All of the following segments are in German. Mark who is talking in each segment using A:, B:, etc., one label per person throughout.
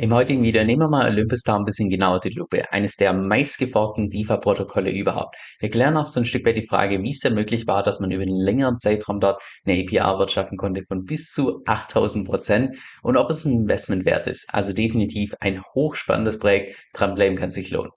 A: Im heutigen Video nehmen wir mal Olympus da ein bisschen genauer die Lupe, eines der meistgeforderten DeFi-Protokolle überhaupt. Wir klären auch so ein Stück weit die Frage, wie es denn möglich war, dass man über einen längeren Zeitraum dort eine APR wirtschaften konnte von bis zu 8000 Prozent und ob es ein Investment wert ist. Also definitiv ein hochspannendes Projekt, dranbleiben kann sich lohnen.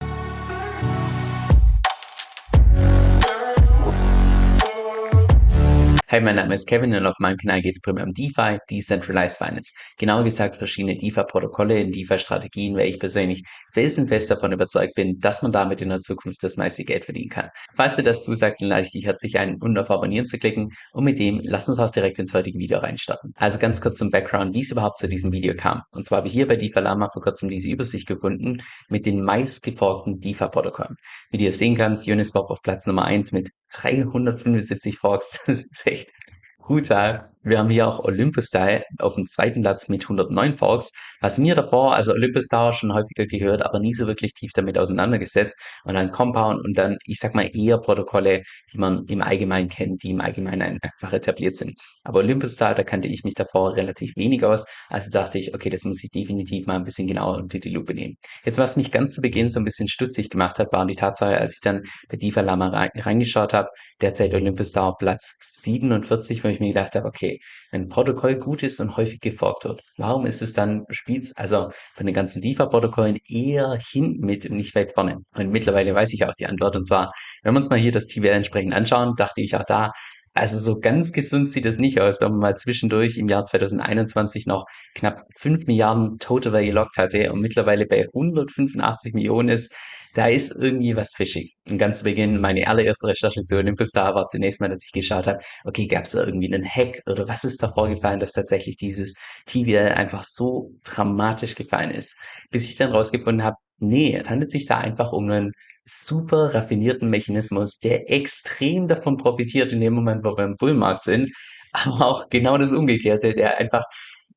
A: Hi, mein Name ist Kevin und auf meinem Kanal geht es primär um DeFi, Decentralized Finance. Genauer gesagt verschiedene DeFi-Protokolle in DeFi-Strategien, weil ich persönlich felsenfest davon überzeugt bin, dass man damit in der Zukunft das meiste Geld verdienen kann. Falls dir das zusagt, dann lade ich dich herzlich ein, unten auf Abonnieren zu klicken und mit dem lass uns auch direkt ins heutige Video reinstarten. Also ganz kurz zum Background, wie es überhaupt zu diesem Video kam. Und zwar habe ich hier bei DeFi Lama vor kurzem diese Übersicht gefunden mit den meistgeforkten DeFi-Protokollen. Wie du sehen kannst, Uniswap auf Platz Nummer 1 mit 375 Forks, das ist echt brutal. Wir haben hier auch Olympus Style auf dem zweiten Platz mit 109 Forks, was mir davor, also Olympus Tower schon häufiger gehört, aber nie so wirklich tief damit auseinandergesetzt. Und dann Compound und dann, ich sag mal, eher Protokolle, die man im Allgemeinen kennt, die im Allgemeinen einfach etabliert sind. Aber Olympus Style, da kannte ich mich davor relativ wenig aus, also dachte ich, okay, das muss ich definitiv mal ein bisschen genauer unter die Lupe nehmen. Jetzt, was mich ganz zu Beginn so ein bisschen stutzig gemacht hat, war die Tatsache, als ich dann bei DeFi Lama reingeschaut habe, derzeit Olympus Tower Platz 47, wo ich mir gedacht habe, okay, wenn ein Protokoll gut ist und häufig geforkt wird, warum ist es dann spielt's also von den ganzen DeFi-Protokollen eher hinten mit und nicht weit vorne? Und mittlerweile weiß ich auch die Antwort. Und zwar, wenn wir uns mal hier das TVL entsprechend anschauen, dachte ich auch da, also so ganz gesund sieht es nicht aus, wenn man mal zwischendurch im Jahr 2021 noch knapp 5 Milliarden Total Value Locked hatte und mittlerweile bei 185 Millionen ist. Da ist irgendwie was fischig. Und ganz zu Beginn, meine allererste Recherche zu Olympus da war zunächst mal, dass ich geschaut habe, okay, gab es da irgendwie einen Hack oder was ist da vorgefallen, dass tatsächlich dieses TVL einfach so dramatisch gefallen ist. Bis ich dann rausgefunden habe, nee, es handelt sich da einfach um einen super raffinierten Mechanismus, der extrem davon profitiert in dem Moment, wo wir im Bullmarkt sind, aber auch genau das Umgekehrte, der einfach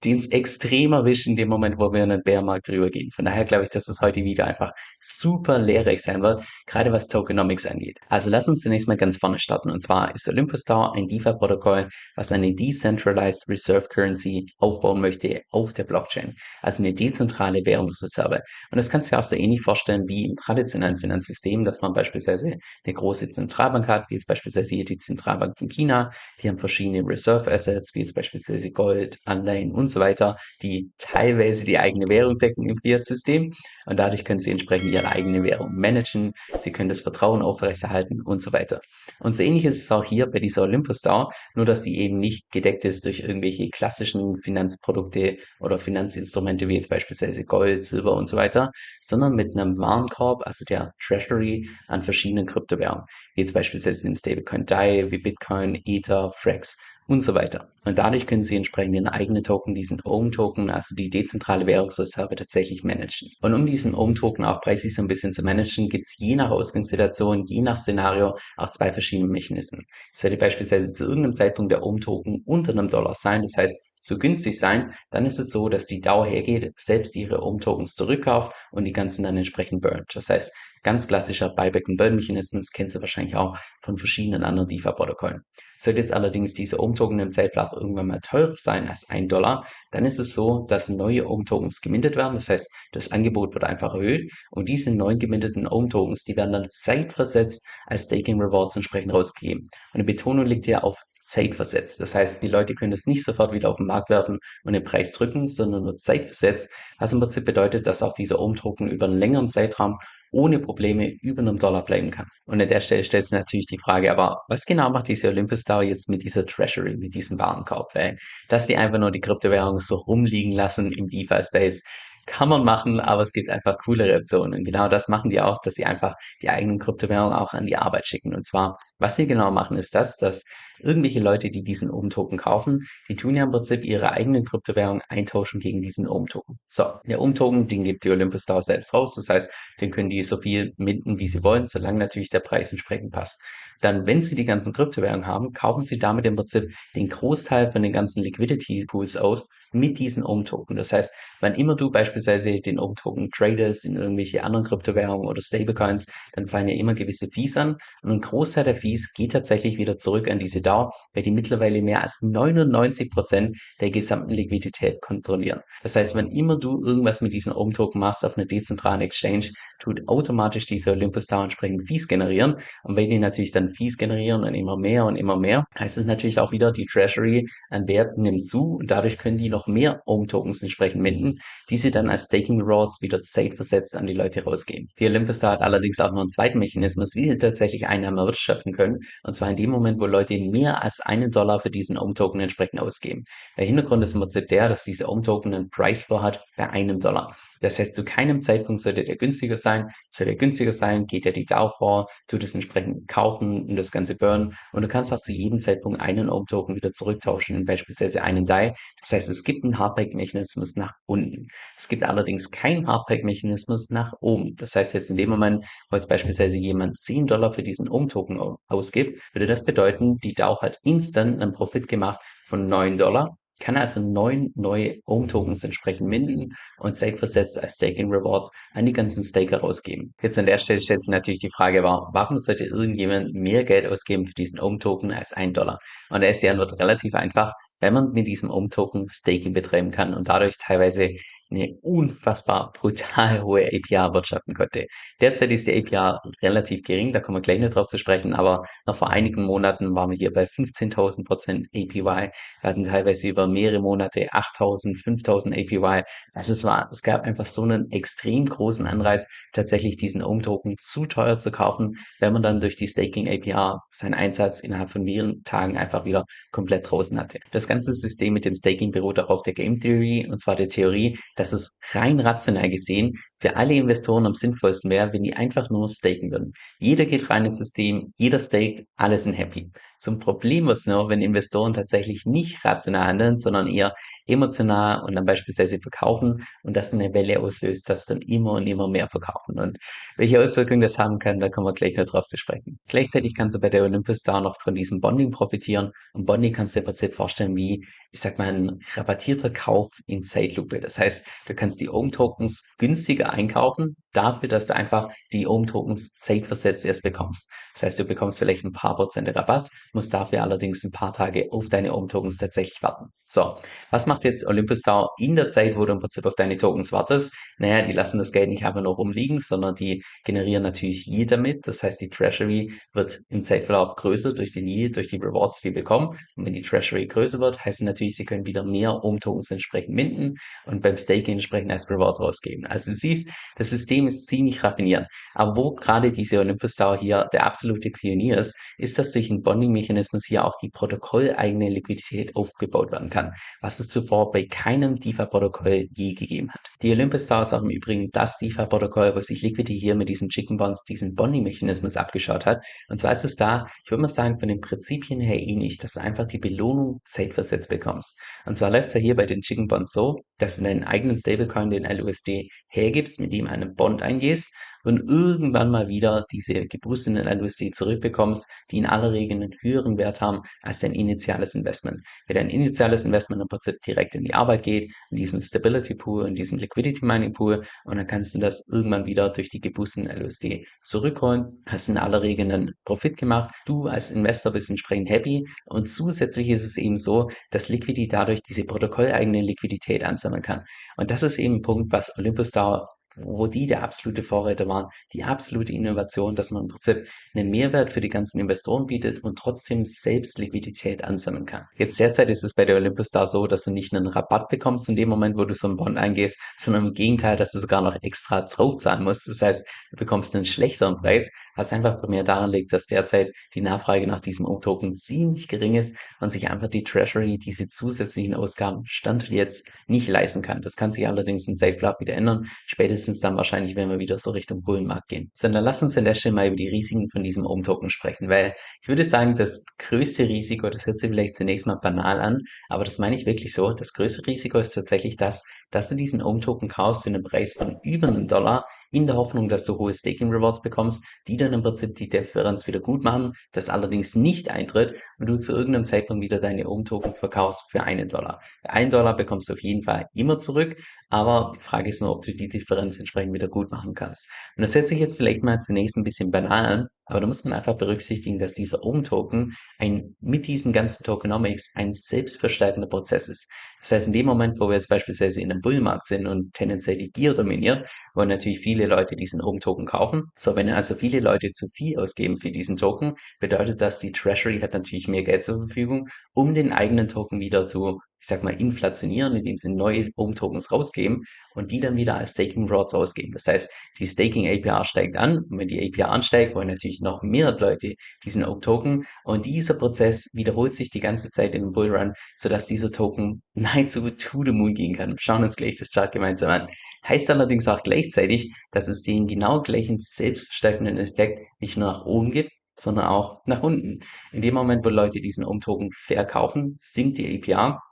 A: den es extrem erwischt in dem Moment, wo wir in den Bärmarkt drüber gehen. Von daher glaube ich, dass das heute wieder einfach super lehrreich sein wird, gerade was Tokenomics angeht. Also lass uns zunächst mal ganz vorne starten. Und zwar ist Olympus DAO ein DeFi-Protokoll, was eine Decentralized Reserve Currency aufbauen möchte auf der Blockchain. Also eine dezentrale Währungsreserve. Und das kannst du dir auch so ähnlich vorstellen wie im traditionellen Finanzsystem, dass man beispielsweise eine große Zentralbank hat, wie jetzt beispielsweise hier die Zentralbank von China. Die haben verschiedene Reserve Assets, wie jetzt beispielsweise Gold, Anleihen und so weiter, die teilweise die eigene Währung decken im Fiat-System. Und dadurch können sie entsprechend ihre eigene Währung managen, sie können das Vertrauen aufrechterhalten und so weiter. Und so ähnlich ist es auch hier bei dieser Olympus DAO, nur dass die eben nicht gedeckt ist durch irgendwelche klassischen Finanzprodukte oder Finanzinstrumente wie jetzt beispielsweise Gold, Silber und so weiter, sondern mit einem Warenkorb, also der Treasury an verschiedenen Kryptowährungen, wie jetzt beispielsweise dem Stablecoin DAI, wie Bitcoin, Ether, Frax und so weiter. Und dadurch können Sie entsprechend Ihren eigenen Token, diesen OM-Token, also die dezentrale Währungsreserve, tatsächlich managen. Und um diesen OM-Token auch preislich so ein bisschen zu managen, gibt es je nach Ausgangssituation, je nach Szenario auch zwei verschiedene Mechanismen. Sollte beispielsweise zu irgendeinem Zeitpunkt der OM-Token unter einem Dollar sein, das heißt zu günstig sein, dann ist es so, dass die DAO hergeht, selbst ihre OM-Tokens zurückkauft und die ganzen dann entsprechend burnt. Das heißt, ganz klassischer Buyback- und Burn-Mechanismus kennst du wahrscheinlich auch von verschiedenen anderen DeFi-Protokollen. Sollte jetzt allerdings diese OM-Token im Zeitverlauf irgendwann mal teurer sein als ein Dollar, dann ist es so, dass neue OM-Tokens gemintet werden. Das heißt, das Angebot wird einfach erhöht und diese neuen geminteten OM-Tokens, die werden dann zeitversetzt als Staking Rewards entsprechend rausgegeben. Und die Betonung liegt hier auf zeitversetzt. Das heißt, die Leute können es nicht sofort wieder auf den Markt werfen und den Preis drücken, sondern nur zeitversetzt, was im Prinzip bedeutet, dass auch dieser Umdrucken über einen längeren Zeitraum ohne Probleme über einem Dollar bleiben kann. Und an der Stelle stellt sich natürlich die Frage, aber was genau macht diese Olympus DAO jetzt mit dieser Treasury, mit diesem Warenkorb? Weil, dass die einfach nur die Kryptowährung so rumliegen lassen im DeFi-Space, kann man machen, aber es gibt einfach coolere Optionen. Und genau das machen die auch, dass sie einfach die eigenen Kryptowährungen auch an die Arbeit schicken. Und zwar, was sie genau machen, ist das, dass irgendwelche Leute, die diesen OM-Token kaufen, die tun ja im Prinzip ihre eigenen Kryptowährungen eintauschen gegen diesen OM-Token. So, der OM-Token, den gibt die Olympus DAO selbst raus. Das heißt, den können die so viel minden, wie sie wollen, solange natürlich der Preis entsprechend passt. Dann, wenn sie die ganzen Kryptowährungen haben, kaufen sie damit im Prinzip den Großteil von den ganzen Liquidity Pools aus mit diesen Ohm-Token. Das heißt, wann immer du beispielsweise den Ohm-Token tradest in irgendwelche anderen Kryptowährungen oder Stablecoins, dann fallen ja immer gewisse Fees an. Und ein Großteil der Fees geht tatsächlich wieder zurück an diese DAO, weil die mittlerweile mehr als 99 Prozent der gesamten Liquidität kontrollieren. Das heißt, wenn immer du irgendwas mit diesen Ohm-Token machst auf einer dezentralen Exchange, tut automatisch diese Olympus DAO entsprechend Fees generieren. Und wenn die natürlich dann Fees generieren und immer mehr und immer mehr, heißt es natürlich auch wieder, die Treasury an Wert nimmt zu und dadurch können die noch mehr Ohm-Tokens entsprechend minden, die sie dann als Staking Rewards wieder zeitversetzt an die Leute rausgeben. Die Olympus DAO hat allerdings auch noch einen zweiten Mechanismus, wie sie tatsächlich Einnahmen erwirtschaften können. Und zwar in dem Moment, wo Leute mehr als einen Dollar für diesen Ohm-Token entsprechend ausgeben. Der Hintergrund ist im Prinzip der, dass diese Ohm-Token einen Price vor hat bei einem Dollar. Das heißt, zu keinem Zeitpunkt sollte der günstiger sein. Sollte er günstiger sein, geht er die DAO vor, tut es entsprechend kaufen und das Ganze burnen. Und du kannst auch zu jedem Zeitpunkt einen Ohm-Token wieder zurücktauschen beispielsweise einen DAI. Das heißt, es gibt einen Hardback-Mechanismus nach unten. Es gibt allerdings keinen Hardback-Mechanismus nach oben. Das heißt, jetzt in dem Moment, wo jetzt beispielsweise jemand 10 Dollar für diesen Ohm-Token ausgibt, würde das bedeuten, die DAO hat instant einen Profit gemacht von 9 Dollar kann also neun neue Ohm-Tokens entsprechend minden und zeitversetzt als Staking Rewards an die ganzen Staker rausgeben. Jetzt an der Stelle stellt sich natürlich die Frage, warum sollte irgendjemand mehr Geld ausgeben für diesen Ohm-Token als ein Dollar? Und da ist die Antwort relativ einfach wenn man mit diesem Ohm-Token Staking betreiben kann und dadurch teilweise eine unfassbar brutal hohe APR wirtschaften konnte. Derzeit ist die APR relativ gering, da kommen wir gleich noch drauf zu sprechen, aber noch vor einigen Monaten waren wir hier bei 15.000 Prozent APY. Wir hatten teilweise über mehrere Monate 8.000, 5.000 APY. Also es war, es gab einfach so einen extrem großen Anreiz, tatsächlich diesen Ohm-Token zu teuer zu kaufen, wenn man dann durch die Staking APR seinen Einsatz innerhalb von mehreren Tagen einfach wieder komplett draußen hatte. Das ganze System mit dem Staking beruht auch auf der Game Theory, und zwar der Theorie, dass es rein rational gesehen für alle Investoren am sinnvollsten wäre, wenn die einfach nur staken würden. Jeder geht rein ins System, jeder staked, alle sind happy. Zum Problem wird es nur, wenn Investoren tatsächlich nicht rational handeln, sondern eher emotional und dann beispielsweise verkaufen und das eine Welle auslöst, dass dann immer und immer mehr verkaufen. Und welche Auswirkungen das haben kann, da kommen wir gleich noch drauf zu sprechen. Gleichzeitig kannst du bei der Olympus da noch von diesem Bonding profitieren. Und Bonding kannst du dir im Prinzip vorstellen wie, ich sag mal, ein rabattierter Kauf in Zeitlupe. Das heißt, du kannst die Ohm-Tokens günstiger einkaufen, dafür, dass du einfach die Ohm-Tokens zeitversetzt erst bekommst. Das heißt, du bekommst vielleicht ein paar Prozent Rabatt, musst dafür allerdings ein paar Tage auf deine Ohm-Tokens tatsächlich warten. So, was macht jetzt Olympus DAO in der Zeit, wo du im Prinzip auf deine Tokens wartest? Naja, die lassen das Geld nicht einfach nur rumliegen, sondern die generieren natürlich Yield damit. Das heißt, die Treasury wird im Zeitverlauf größer durch den Yield, durch die Rewards, die wir bekommen. Und wenn die Treasury größer wird, heißt es natürlich, sie können wieder mehr Ohm-Tokens entsprechend minden und beim Staking entsprechend als Rewards rausgeben. Also du siehst, das System ist ziemlich raffiniert. Aber wo gerade diese Olympus Tower hier der absolute Pionier ist, ist, dass durch einen Bonding-Mechanismus hier auch die protokolleigene Liquidität aufgebaut werden kann, was es zuvor bei keinem DeFi-Protokoll je gegeben hat. Die Olympus Tower ist auch im Übrigen das DeFi-Protokoll, wo sich Liquidity hier mit diesen Chicken Bonds, diesen Bonding-Mechanismus abgeschaut hat. Und zwar ist es da, ich würde mal sagen, von den Prinzipien her ähnlich, dass du einfach die Belohnung zeitversetzt bekommst. Und zwar läuft es ja hier bei den Chicken Bonds so, dass du deinen eigenen Stablecoin, den LUSD, hergibst, mit ihm einen Bond eingehst und irgendwann mal wieder diese geboosteten LUSD zurückbekommst, die in aller Regel einen höheren Wert haben als dein initiales Investment. Wenn dein initiales Investment im Prinzip direkt in die Arbeit geht, in diesem Stability Pool, in diesem Liquidity Mining Pool und dann kannst du das irgendwann wieder durch die geboosteten LUSD zurückholen, hast in aller Regel einen Profit gemacht, du als Investor bist entsprechend happy und zusätzlich ist es eben so, dass Liquidity dadurch diese protokolleigene Liquidität ansammeln kann. Und das ist eben ein Punkt, was Olympus da wo die der absolute Vorreiter waren, die absolute Innovation, dass man im Prinzip einen Mehrwert für die ganzen Investoren bietet und trotzdem selbst Liquidität ansammeln kann. Jetzt derzeit ist es bei der Olympus da so, dass du nicht einen Rabatt bekommst in dem Moment, wo du so einen Bond eingehst, sondern im Gegenteil, dass du sogar noch extra draufzahlen musst. Das heißt, du bekommst einen schlechteren Preis, was einfach primär daran liegt, dass derzeit die Nachfrage nach diesem token ziemlich gering ist und sich einfach die Treasury diese zusätzlichen Ausgaben Stand jetzt nicht leisten kann. Das kann sich allerdings in Safeplug wieder ändern. Spätestens spätestens dann wahrscheinlich, wenn wir wieder so Richtung Bullenmarkt gehen. Sondern lass uns an der Stelle mal über die Risiken von diesem Ohm-Token sprechen, weil ich würde sagen, das größte Risiko, das hört sich vielleicht zunächst mal banal an, aber das meine ich wirklich so, das größte Risiko ist tatsächlich das, dass du diesen Ohm-Token kaufst für einen Preis von über einem Dollar, in der Hoffnung, dass du hohe Staking Rewards bekommst, die dann im Prinzip die Differenz wieder gut machen, das allerdings nicht eintritt und du zu irgendeinem Zeitpunkt wieder deine Ohm-Token verkaufst für einen Dollar. Ein Dollar bekommst du auf jeden Fall immer zurück, aber die Frage ist nur, ob du die Differenz entsprechend wieder gut machen kannst. Und das hört sich jetzt vielleicht mal zunächst ein bisschen banal an, aber da muss man einfach berücksichtigen, dass dieser Ohm-Token ein, mit diesen ganzen Tokenomics ein selbstverstärkender Prozess ist. Das heißt, in dem Moment, wo wir jetzt beispielsweise in einem Bullmarkt sind und tendenziell die Gier dominiert, wollen natürlich viele Leute diesen Ohm-Token kaufen. So, wenn also viele Leute zu viel ausgeben für diesen Token, bedeutet das, die Treasury hat natürlich mehr Geld zur Verfügung, um den eigenen Token wieder zu ich sag mal, inflationieren, indem sie neue Ohm-Tokens rausgeben und die dann wieder als Staking Rods ausgeben. Das heißt, die Staking APR steigt an und wenn die APR ansteigt, wollen natürlich noch mehr Leute diesen Ohm-Token und dieser Prozess wiederholt sich die ganze Zeit in einem Bullrun, sodass dieser Token nahezu to the moon gehen kann. Schauen uns gleich das Chart gemeinsam an. Heißt allerdings auch gleichzeitig, dass es den genau gleichen selbstverstärkenden Effekt nicht nur nach oben gibt, sondern auch nach unten. In dem Moment, wo Leute diesen Ohm-Token verkaufen, sinkt die APR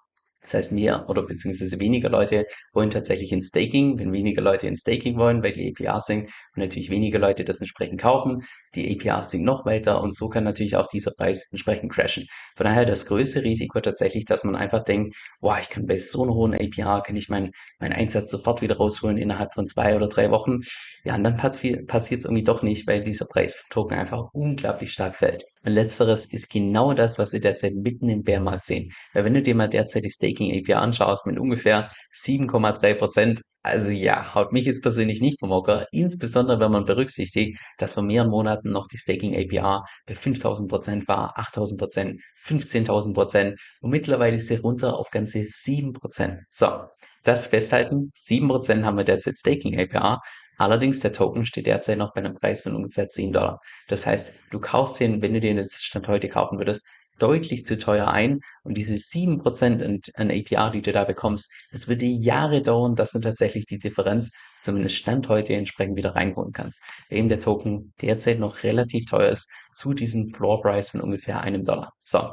A: das heißt, mehr oder beziehungsweise weniger Leute wollen tatsächlich in Staking. Wenn weniger Leute in Staking wollen, weil die APR sinkt und natürlich weniger Leute das entsprechend kaufen, die APR sinkt noch weiter und so kann natürlich auch dieser Preis entsprechend crashen. Von daher das größte Risiko tatsächlich, dass man einfach denkt, boah, ich kann bei so einer hohen APR, kann ich meinen mein Einsatz sofort wieder rausholen innerhalb von zwei oder drei Wochen. Ja, und dann passiert es irgendwie doch nicht, weil dieser Preis vom Token einfach unglaublich stark fällt. Und letzteres ist genau das, was wir derzeit mitten im Bärmarkt sehen. Weil wenn du dir mal derzeit die Staking API anschaust mit ungefähr 7,3 Prozent, also ja, haut mich jetzt persönlich nicht vom Hocker, insbesondere wenn man berücksichtigt, dass vor mehreren Monaten noch die Staking APR bei 5000 Prozent war, 8000 Prozent, 15.000 Prozent und mittlerweile ist sie runter auf ganze 7 Prozent. So, das festhalten, 7 Prozent haben wir derzeit Staking APR, Allerdings, der Token steht derzeit noch bei einem Preis von ungefähr 10 Dollar. Das heißt, du kaufst den, wenn du den jetzt Stand heute kaufen würdest, deutlich zu teuer ein und diese 7% an, APR, die du da bekommst, es würde Jahre dauern, dass du tatsächlich die Differenz, zumindest Stand heute, entsprechend wieder reinholen kannst. Eben der Token derzeit noch relativ teuer ist zu diesem Floor Price von ungefähr einem Dollar. So,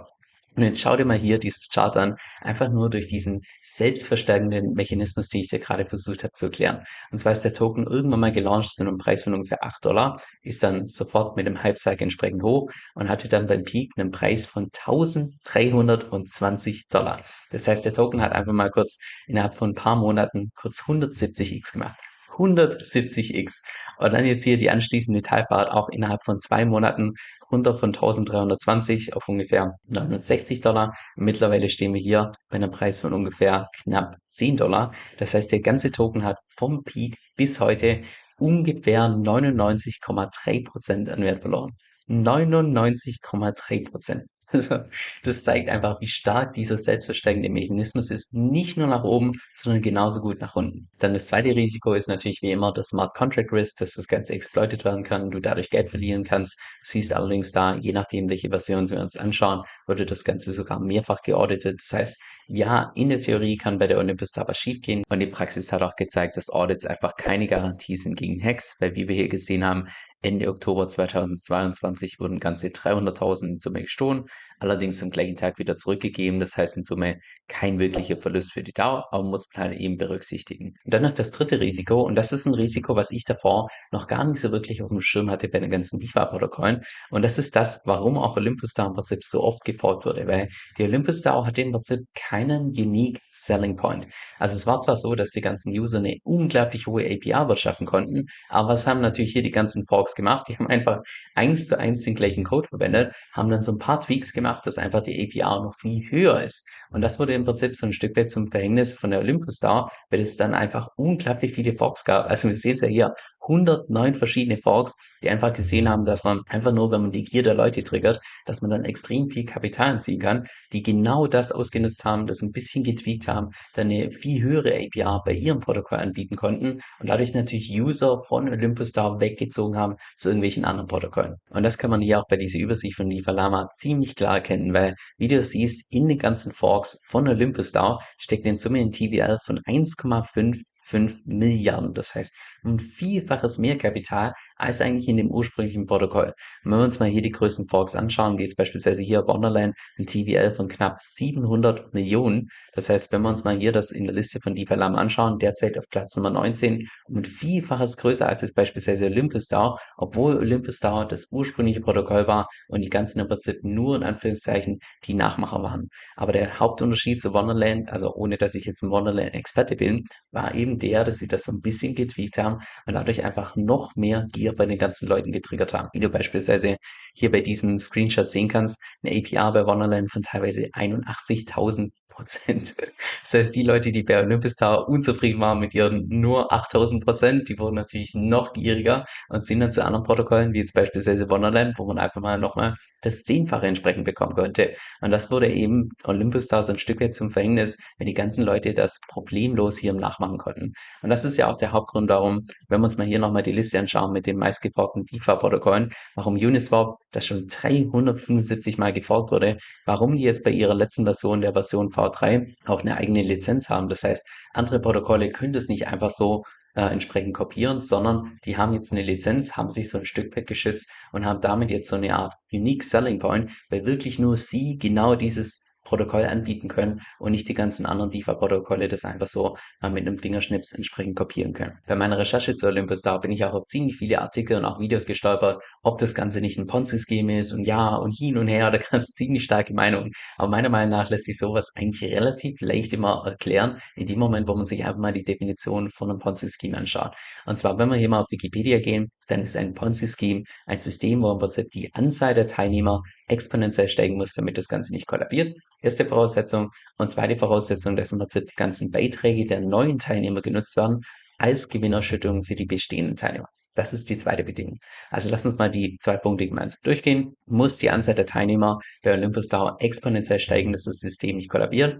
A: und jetzt schau dir mal hier dieses Chart an, einfach nur durch diesen selbstverstärkenden Mechanismus, den ich dir gerade versucht habe zu erklären. Und zwar ist der Token irgendwann mal gelauncht zu einem Preis von ungefähr 8 Dollar, ist dann sofort mit dem Hype-Cycle entsprechend hoch und hatte dann beim Peak einen Preis von 1320 Dollar. Das heißt, der Token hat einfach mal kurz innerhalb von ein paar Monaten kurz 170x gemacht. 170x. Und dann jetzt hier die anschließende Teilfahrt auch innerhalb von zwei Monaten runter von 1320 auf ungefähr 960 Dollar. Mittlerweile stehen wir hier bei einem Preis von ungefähr knapp 10 Dollar. Das heißt, der ganze Token hat vom Peak bis heute ungefähr 99,3 Prozent an Wert verloren. 99,3 Prozent. Also, das zeigt einfach, wie stark dieser selbstverstärkende Mechanismus ist. Nicht nur nach oben, sondern genauso gut nach unten. Dann das zweite Risiko ist natürlich wie immer das Smart Contract Risk, dass das Ganze exploited werden kann, du dadurch Geld verlieren kannst. Siehst allerdings da, je nachdem, welche Version wir uns anschauen, wurde das Ganze sogar mehrfach geauditet. Das heißt, ja, in der Theorie kann bei der Olympus da was schiefgehen und die Praxis hat auch gezeigt, dass Audits einfach keine Garantie sind gegen Hacks, weil wie wir hier gesehen haben, Ende Oktober 2022 wurden ganze 300.000 in Summe gestohlen, allerdings am gleichen Tag wieder zurückgegeben. Das heißt in Summe kein wirklicher Verlust für die Dauer, aber muss man halt eben berücksichtigen. Und dann noch das dritte Risiko und das ist ein Risiko, was ich davor noch gar nicht so wirklich auf dem Schirm hatte bei den ganzen DeFi-Protokollen und das ist das, warum auch Olympus DAO im Prinzip so oft gefolgt wurde, weil die Olympus DAO hatte im Prinzip keinen unique selling point. Also es war zwar so, dass die ganzen User eine unglaublich hohe APR wirtschaften konnten, aber was haben natürlich hier die ganzen Forks Forks gemacht. Die haben einfach eins zu eins den gleichen Code verwendet, haben dann so ein paar Tweaks gemacht, dass einfach die APR noch viel höher ist. Und das wurde im Prinzip so ein Stück weit zum Verhängnis von der Olympus Star, weil es dann einfach unglaublich viele Forks gab. Also wir sehen es ja hier, 109 verschiedene Forks, die einfach gesehen haben, dass man einfach nur, wenn man die Gier der Leute triggert, dass man dann extrem viel Kapital ziehen kann, die genau das ausgenutzt haben, das ein bisschen getweakt haben, dann eine viel höhere APR bei ihrem Protokoll anbieten konnten und dadurch natürlich User von Olympus Star weggezogen haben zu irgendwelchen anderen Protokollen. Und das kann man hier auch bei dieser Übersicht von Lama ziemlich klar erkennen, weil, wie du siehst, in den ganzen Forks von Olympus Star steckt in Summe ein TVL von 1,5 5 Milliarden. Das heißt, ein Vielfaches mehr Kapital als eigentlich in dem ursprünglichen Protokoll. Und wenn wir uns mal hier die größten Forks anschauen, wie jetzt beispielsweise hier Wonderland, ein TVL von knapp 700 Millionen. Das heißt, wenn wir uns mal hier das in der Liste von DeFi Lama anschauen, derzeit auf Platz Nummer 19 und Vielfaches größer als jetzt beispielsweise Olympus DAO, obwohl Olympus DAO das ursprüngliche Protokoll war und die ganzen im Prinzip nur in Anführungszeichen die Nachmacher waren. Aber der Hauptunterschied zu Wonderland, also ohne dass ich jetzt ein Wonderland-Experte bin, war eben der, dass sie das so ein bisschen getweakt haben und dadurch einfach noch mehr Gier bei den ganzen Leuten getriggert haben. Wie du beispielsweise hier bei diesem Screenshot sehen kannst, eine APR bei Wonderland von teilweise 81.000 Prozent. Das heißt, die Leute, die bei Olympus Tower unzufrieden waren mit ihren nur 8000 Prozent, die wurden natürlich noch gieriger und sind dann zu anderen Protokollen, wie jetzt beispielsweise Wonderland, wo man einfach mal nochmal das Zehnfache entsprechend bekommen könnte. Und das wurde eben Olympus Tower so ein Stück weit zum Verhängnis, wenn die ganzen Leute das problemlos hier Nachmachen konnten. Und das ist ja auch der Hauptgrund darum, wenn wir uns mal hier nochmal die Liste anschauen mit den meistgeforkten DeFi-Protokollen, warum Uniswap, das schon 375 Mal geforkt wurde, warum die jetzt bei ihrer letzten Version, der Version V3, auch eine eigene Lizenz haben. Das heißt, andere Protokolle können das nicht einfach so äh, entsprechend kopieren, sondern die haben jetzt eine Lizenz, haben sich so ein Stück weit geschützt und haben damit jetzt so eine Art Unique Selling Point, weil wirklich nur sie genau dieses Protokoll anbieten können und nicht die ganzen anderen DeFi-Protokolle das einfach so äh, mit einem Fingerschnips entsprechend kopieren können. Bei meiner Recherche zu Olympus da bin ich auch auf ziemlich viele Artikel und auch Videos gestolpert, ob das Ganze nicht ein Ponzi-Scheme ist und ja und hin und her, da gab es ziemlich starke Meinungen. Aber meiner Meinung nach lässt sich sowas eigentlich relativ leicht immer erklären, in dem Moment, wo man sich einfach mal die Definition von einem Ponzi-Scheme anschaut. Und zwar, wenn wir hier mal auf Wikipedia gehen, dann ist ein Ponzi-Scheme ein System, wo im Prinzip die Anzahl der Teilnehmer exponentiell steigen muss, damit das Ganze nicht kollabiert. Erste Voraussetzung. Und zweite Voraussetzung, dass im Prinzip die ganzen Beiträge der neuen Teilnehmer genutzt werden als Gewinnerschüttung für die bestehenden Teilnehmer. Das ist die zweite Bedingung. Also lass uns mal die zwei Punkte gemeinsam durchgehen. Muss die Anzahl der Teilnehmer bei Olympus Dauer exponentiell steigen, dass das System nicht kollabiert?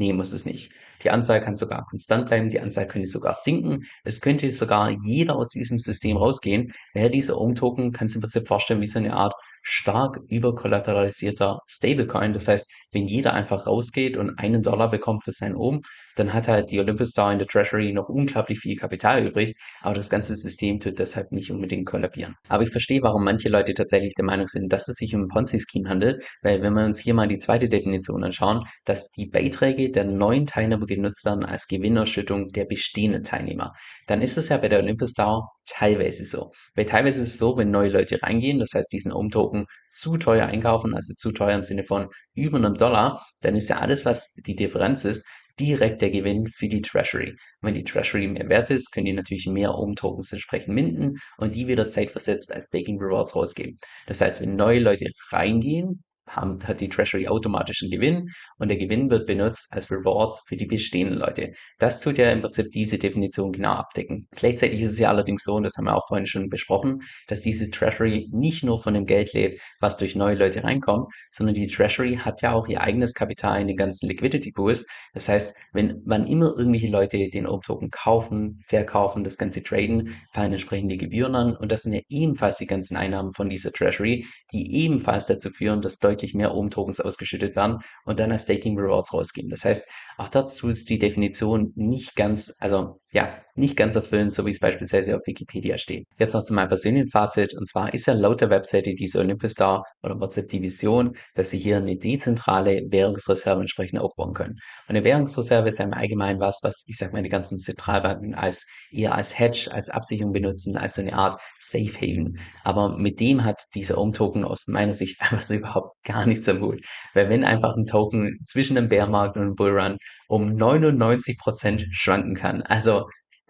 A: Nee, muss es nicht. Die Anzahl kann sogar konstant bleiben, die Anzahl könnte sogar sinken. Es könnte sogar jeder aus diesem System rausgehen. Wer diese OM-Token kann sich im Prinzip vorstellen wie so eine Art stark überkollateralisierter Stablecoin. Das heißt, wenn jeder einfach rausgeht und einen Dollar bekommt für sein OM, dann hat halt die Olympus Star in der Treasury noch unglaublich viel Kapital übrig, aber das ganze System tut deshalb nicht unbedingt kollabieren. Aber ich verstehe, warum manche Leute tatsächlich der Meinung sind, dass es sich um ein Ponzi-Scheme handelt, weil wenn wir uns hier mal die zweite Definition anschauen, dass die Beiträge der neuen Teilnehmer genutzt werden als Gewinnerschüttung der bestehenden Teilnehmer, dann ist es ja bei der Olympus Star teilweise so. Weil teilweise ist es so, wenn neue Leute reingehen, das heißt diesen OM-Token zu teuer einkaufen, also zu teuer im Sinne von über einem Dollar, dann ist ja alles, was die Differenz ist, direkt der Gewinn für die Treasury. wenn die Treasury mehr wert ist, können die natürlich mehr OM-Tokens entsprechend minden und die wieder zeitversetzt als Staking Rewards rausgeben. Das heißt, wenn neue Leute reingehen, haben, hat die Treasury automatisch einen Gewinn und der Gewinn wird benutzt als Rewards für die bestehenden Leute. Das tut ja im Prinzip diese Definition genau abdecken. Gleichzeitig ist es ja allerdings so, und das haben wir auch vorhin schon besprochen, dass diese Treasury nicht nur von dem Geld lebt, was durch neue Leute reinkommt, sondern die Treasury hat ja auch ihr eigenes Kapital in den ganzen Liquidity Pools. Das heißt, wenn wann immer irgendwelche Leute den OM-Token kaufen, verkaufen, das Ganze traden, fallen entsprechend die Gebühren an und das sind ja ebenfalls die ganzen Einnahmen von dieser Treasury, die ebenfalls dazu führen, dass deutlich deutlich mehr Ohm-Tokens ausgeschüttet werden und dann als Staking Rewards rausgehen. Das heißt, auch dazu ist die Definition nicht ganz, also ja, nicht ganz erfüllend, so wie es beispielsweise auf Wikipedia steht. Jetzt noch zu meinem persönlichen Fazit, und zwar ist ja laut der Webseite diese Olympus Star oder WhatsApp die Vision, dass sie hier eine dezentrale Währungsreserve entsprechend aufbauen können. Und eine Währungsreserve ist ja im Allgemeinen was, was ich sag mal die ganzen Zentralbanken als eher als Hedge, als Absicherung benutzen, als so eine Art Safe Haven. Aber mit dem hat dieser Ohm-Token aus meiner Sicht einfach so überhaupt gar nichts am Hut. Weil wenn einfach ein Token zwischen einem Bärmarkt und einem Bullrun um 99 Prozent schwanken kann, also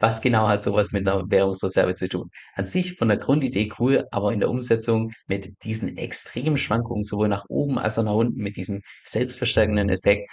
A: was genau hat sowas mit einer Währungsreserve zu tun? An sich von der Grundidee cool, aber in der Umsetzung mit diesen extremen Schwankungen sowohl nach oben als auch nach unten mit diesem selbstverstärkenden Effekt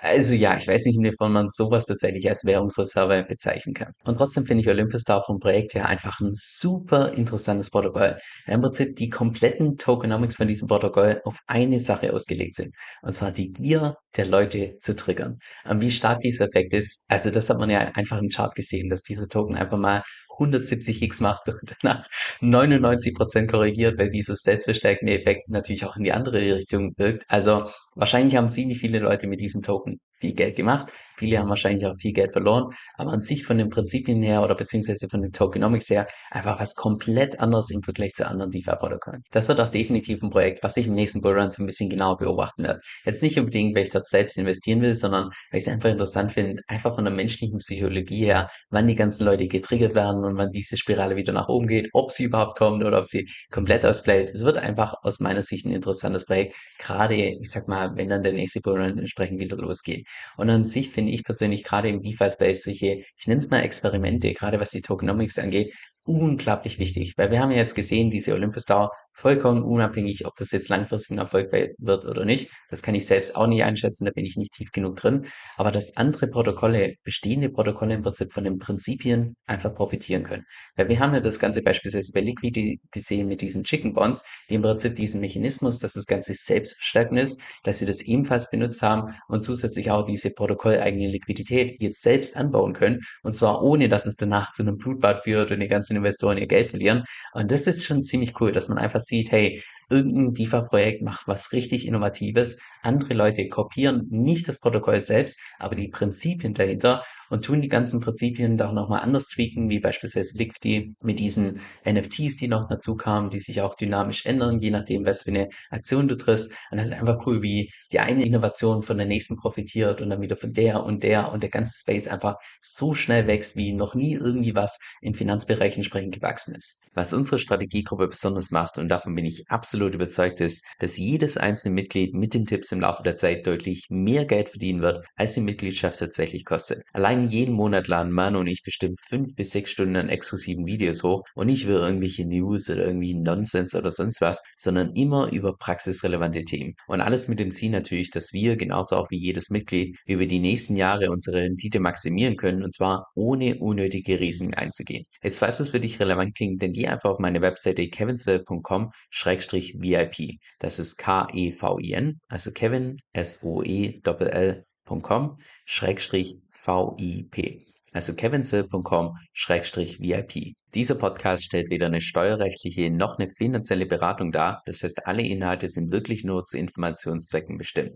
A: also ja, ich weiß nicht, inwiefern man sowas tatsächlich als Währungsreserve bezeichnen kann. Und trotzdem finde ich Olympus Star vom Projekt her einfach ein super interessantes Protokoll. Im Prinzip die kompletten Tokenomics von diesem Protokoll auf eine Sache ausgelegt sind. Und zwar die Gier der Leute zu triggern. Und wie stark dieser Effekt ist, also das hat man ja einfach im Chart gesehen, dass dieser Token einfach mal 170x macht und danach 99% korrigiert, weil dieses selbstverstärkende Effekt natürlich auch in die andere Richtung wirkt. Also wahrscheinlich haben ziemlich viele Leute mit diesem Token viel Geld gemacht. Viele haben wahrscheinlich auch viel Geld verloren, aber an sich von den Prinzipien her oder beziehungsweise von den Tokenomics her einfach was komplett anderes im Vergleich zu anderen DeFi-Protokollen. Das wird auch definitiv ein Projekt, was ich im nächsten Bullrun so ein bisschen genauer beobachten werde. Jetzt nicht unbedingt, weil ich dort selbst investieren will, sondern weil ich es einfach interessant finde, einfach von der menschlichen Psychologie her, wann die ganzen Leute getriggert werden und wann diese Spirale wieder nach oben geht, ob sie überhaupt kommt oder ob sie komplett ausbleibt. Es wird einfach aus meiner Sicht ein interessantes Projekt, gerade, ich sag mal, wenn dann der nächste Bullrun entsprechend wieder losgeht. Und an sich finde ich persönlich gerade im DeFi-Space solche, ich nenne es mal Experimente, gerade was die Tokenomics angeht, unglaublich wichtig, weil wir haben ja jetzt gesehen, diese Olympus Tower, vollkommen unabhängig, ob das jetzt langfristig ein Erfolg wird oder nicht. Das kann ich selbst auch nicht einschätzen, da bin ich nicht tief genug drin. Aber dass andere Protokolle, bestehende Protokolle im Prinzip von den Prinzipien einfach profitieren können. Weil wir haben ja das Ganze beispielsweise bei Liquidity gesehen mit diesen Chicken Bonds, die im Prinzip diesen Mechanismus, dass das Ganze selbstverstärkend ist, dass sie das ebenfalls benutzt haben und zusätzlich auch diese protokolleigene Liquidität jetzt selbst anbauen können. Und zwar ohne, dass es danach zu einem Blutbad führt und die ganzen Investoren ihr Geld verlieren. Und das ist schon ziemlich cool, dass man einfach sieht, hey, irgendein DeFi-Projekt macht was richtig Innovatives. Andere Leute kopieren nicht das Protokoll selbst, aber die Prinzipien dahinter und tun die ganzen Prinzipien doch nochmal anders tweaken, wie beispielsweise Liquidity mit diesen NFTs, die noch dazu kamen, die sich auch dynamisch ändern, je nachdem, was für eine Aktion du triffst. Und das ist einfach cool, wie die eine Innovation von der nächsten profitiert und dann wieder von der und der und der ganze Space einfach so schnell wächst, wie noch nie irgendwie was im Finanzbereich entsprechend gewachsen ist. Was unsere Strategiegruppe besonders macht, und davon bin ich absolut überzeugt, ist, dass jedes einzelne Mitglied mit den Tipps im Laufe der Zeit deutlich mehr Geld verdienen wird, als die Mitgliedschaft tatsächlich kostet. Allein Allein jeden Monat laden Manu und ich bestimmt fünf bis sechs Stunden an exklusiven Videos hoch und nicht über irgendwelche News oder irgendwie Nonsens oder sonst was, sondern immer über praxisrelevante Themen. Und alles mit dem Ziel natürlich, dass wir, genauso auch wie jedes Mitglied, über die nächsten Jahre unsere Rendite maximieren können und zwar ohne unnötige Risiken einzugehen. Jetzt falls es für dich relevant klingt, dann geh einfach auf meine Webseite kevinsoe.com-vip. Das ist K-E-V-I-N, also Kevin, S-O-E-L-L kevinsill.com-vip. Also kevinsill.com-vip. Dieser Podcast stellt weder eine steuerrechtliche noch eine finanzielle Beratung dar. Das heißt, alle Inhalte sind wirklich nur zu Informationszwecken bestimmt.